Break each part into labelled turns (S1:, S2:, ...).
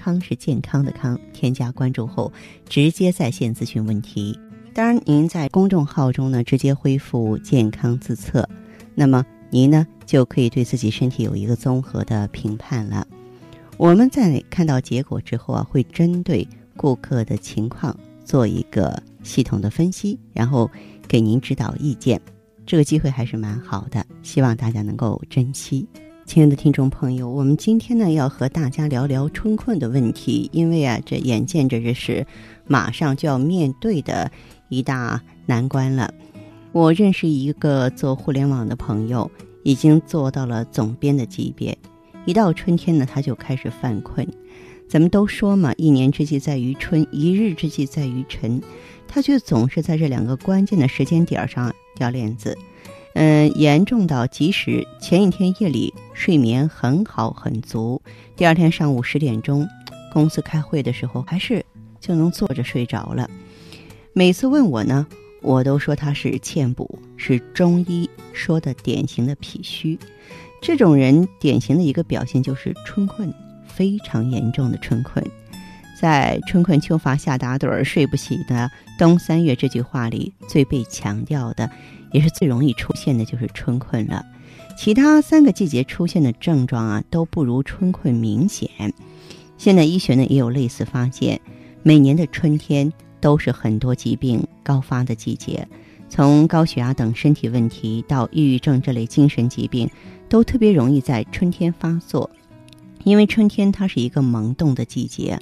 S1: 康是健康的康。添加关注后，直接在线咨询问题。当然，您在公众号中呢，直接恢复健康自测，那么您呢就可以对自己身体有一个综合的评判了。我们在看到结果之后啊，会针对顾客的情况做一个系统的分析，然后给您指导意见。这个机会还是蛮好的，希望大家能够珍惜。亲爱的听众朋友，我们今天呢要和大家聊聊春困的问题，因为啊，这眼见着这是马上就要面对的一大难关了。我认识一个做互联网的朋友，已经做到了总编的级别，一到春天呢，他就开始犯困。咱们都说嘛，一年之计在于春，一日之计在于晨，他却总是在这两个关键的时间点上。掉链子，嗯，严重到即使前一天夜里睡眠很好很足，第二天上午十点钟公司开会的时候，还是就能坐着睡着了。每次问我呢，我都说他是欠补，是中医说的典型的脾虚。这种人典型的一个表现就是春困，非常严重的春困。在“春困秋乏夏打盹儿睡不醒的冬三月”这句话里，最被强调的，也是最容易出现的，就是春困了。其他三个季节出现的症状啊，都不如春困明显。现在医学呢也有类似发现，每年的春天都是很多疾病高发的季节，从高血压等身体问题到抑郁症这类精神疾病，都特别容易在春天发作。因为春天它是一个萌动的季节。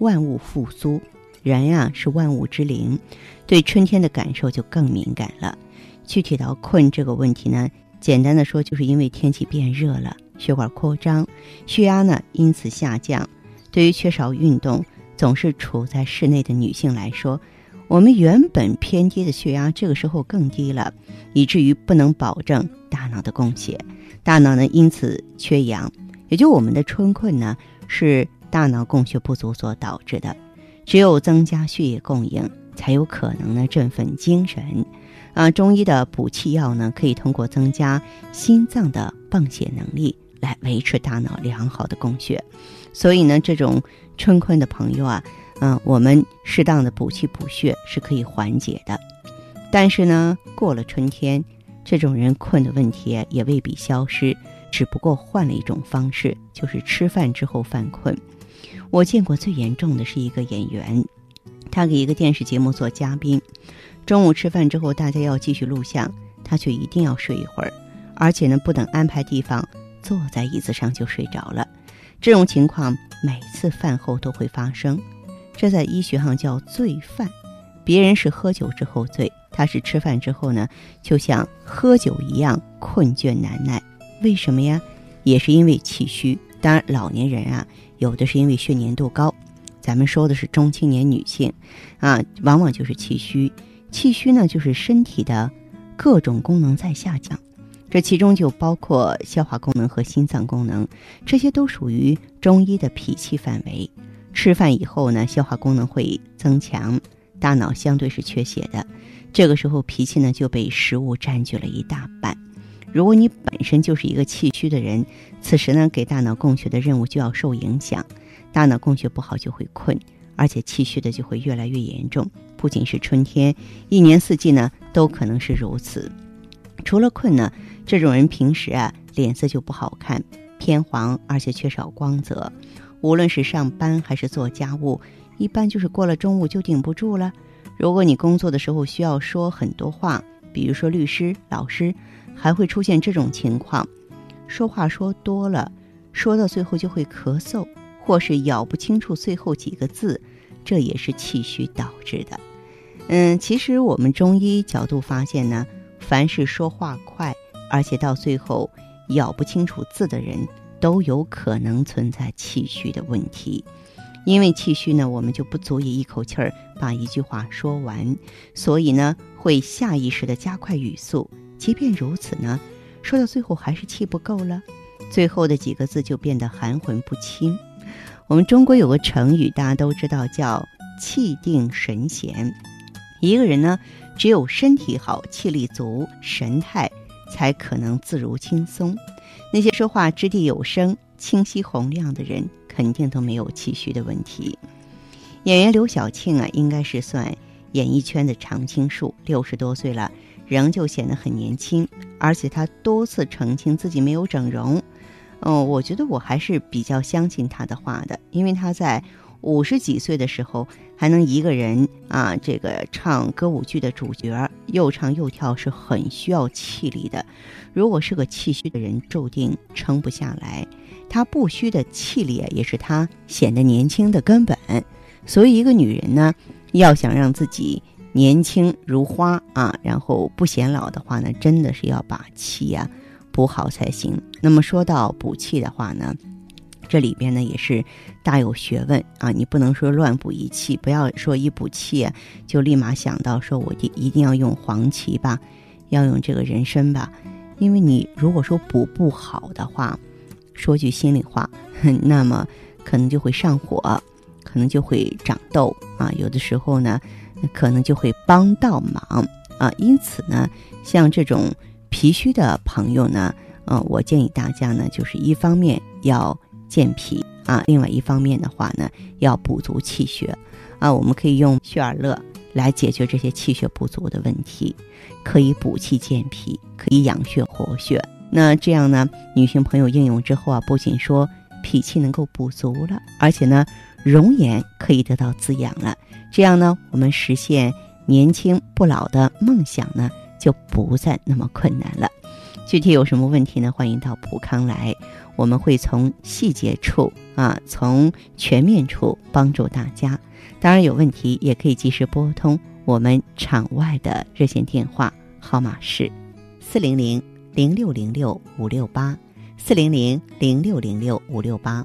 S1: 万物复苏，人呀是万物之灵，对春天的感受就更敏感了。具体到困这个问题呢，简单的说，就是因为天气变热了，血管扩张，血压呢因此下降。对于缺少运动、总是处在室内的女性来说，我们原本偏低的血压这个时候更低了，以至于不能保证大脑的供血，大脑呢因此缺氧，也就我们的春困呢是。大脑供血不足所导致的，只有增加血液供应，才有可能呢振奋精神。啊，中医的补气药呢，可以通过增加心脏的泵血能力来维持大脑良好的供血。所以呢，这种春困的朋友啊，嗯，我们适当的补气补血是可以缓解的。但是呢，过了春天，这种人困的问题也未必消失，只不过换了一种方式，就是吃饭之后犯困。我见过最严重的是一个演员，他给一个电视节目做嘉宾，中午吃饭之后，大家要继续录像，他却一定要睡一会儿，而且呢，不等安排地方，坐在椅子上就睡着了。这种情况每次饭后都会发生，这在医学上叫醉饭。别人是喝酒之后醉，他是吃饭之后呢，就像喝酒一样困倦难耐。为什么呀？也是因为气虚。当然，老年人啊。有的是因为血粘度高，咱们说的是中青年女性，啊，往往就是气虚。气虚呢，就是身体的各种功能在下降，这其中就包括消化功能和心脏功能，这些都属于中医的脾气范围。吃饭以后呢，消化功能会增强，大脑相对是缺血的，这个时候脾气呢就被食物占据了一大半。如果你本身就是一个气虚的人，此时呢，给大脑供血的任务就要受影响，大脑供血不好就会困，而且气虚的就会越来越严重。不仅是春天，一年四季呢都可能是如此。除了困呢，这种人平时啊脸色就不好看，偏黄，而且缺少光泽。无论是上班还是做家务，一般就是过了中午就顶不住了。如果你工作的时候需要说很多话，比如说律师、老师。还会出现这种情况，说话说多了，说到最后就会咳嗽，或是咬不清楚最后几个字，这也是气虚导致的。嗯，其实我们中医角度发现呢，凡是说话快，而且到最后咬不清楚字的人，都有可能存在气虚的问题。因为气虚呢，我们就不足以一口气儿把一句话说完，所以呢，会下意识的加快语速。即便如此呢，说到最后还是气不够了，最后的几个字就变得含混不清。我们中国有个成语，大家都知道，叫“气定神闲”。一个人呢，只有身体好、气力足、神态，才可能自如轻松。那些说话掷地有声、清晰洪亮的人，肯定都没有气虚的问题。演员刘晓庆啊，应该是算演艺圈的常青树，六十多岁了，仍旧显得很年轻。而且她多次澄清自己没有整容。嗯，我觉得我还是比较相信她的话的，因为她在。五十几岁的时候还能一个人啊，这个唱歌舞剧的主角，又唱又跳，是很需要气力的。如果是个气虚的人，注定撑不下来。他不虚的气力，也是他显得年轻的根本。所以，一个女人呢，要想让自己年轻如花啊，然后不显老的话呢，真的是要把气呀补好才行。那么说到补气的话呢？这里边呢也是大有学问啊！你不能说乱补一气，不要说一补气就立马想到说我一一定要用黄芪吧，要用这个人参吧，因为你如果说补不好的话，说句心里话，那么可能就会上火，可能就会长痘啊，有的时候呢，可能就会帮到忙啊。因此呢，像这种脾虚的朋友呢，呃，我建议大家呢，就是一方面要。健脾啊，另外一方面的话呢，要补足气血啊，我们可以用血尔乐来解决这些气血不足的问题，可以补气健脾，可以养血活血。那这样呢，女性朋友应用之后啊，不仅说脾气能够补足了，而且呢，容颜可以得到滋养了。这样呢，我们实现年轻不老的梦想呢，就不再那么困难了。具体有什么问题呢？欢迎到普康来，我们会从细节处啊，从全面处帮助大家。当然有问题也可以及时拨通我们场外的热线电话号码是四零零零六零六五六八四零零零六零六五六八。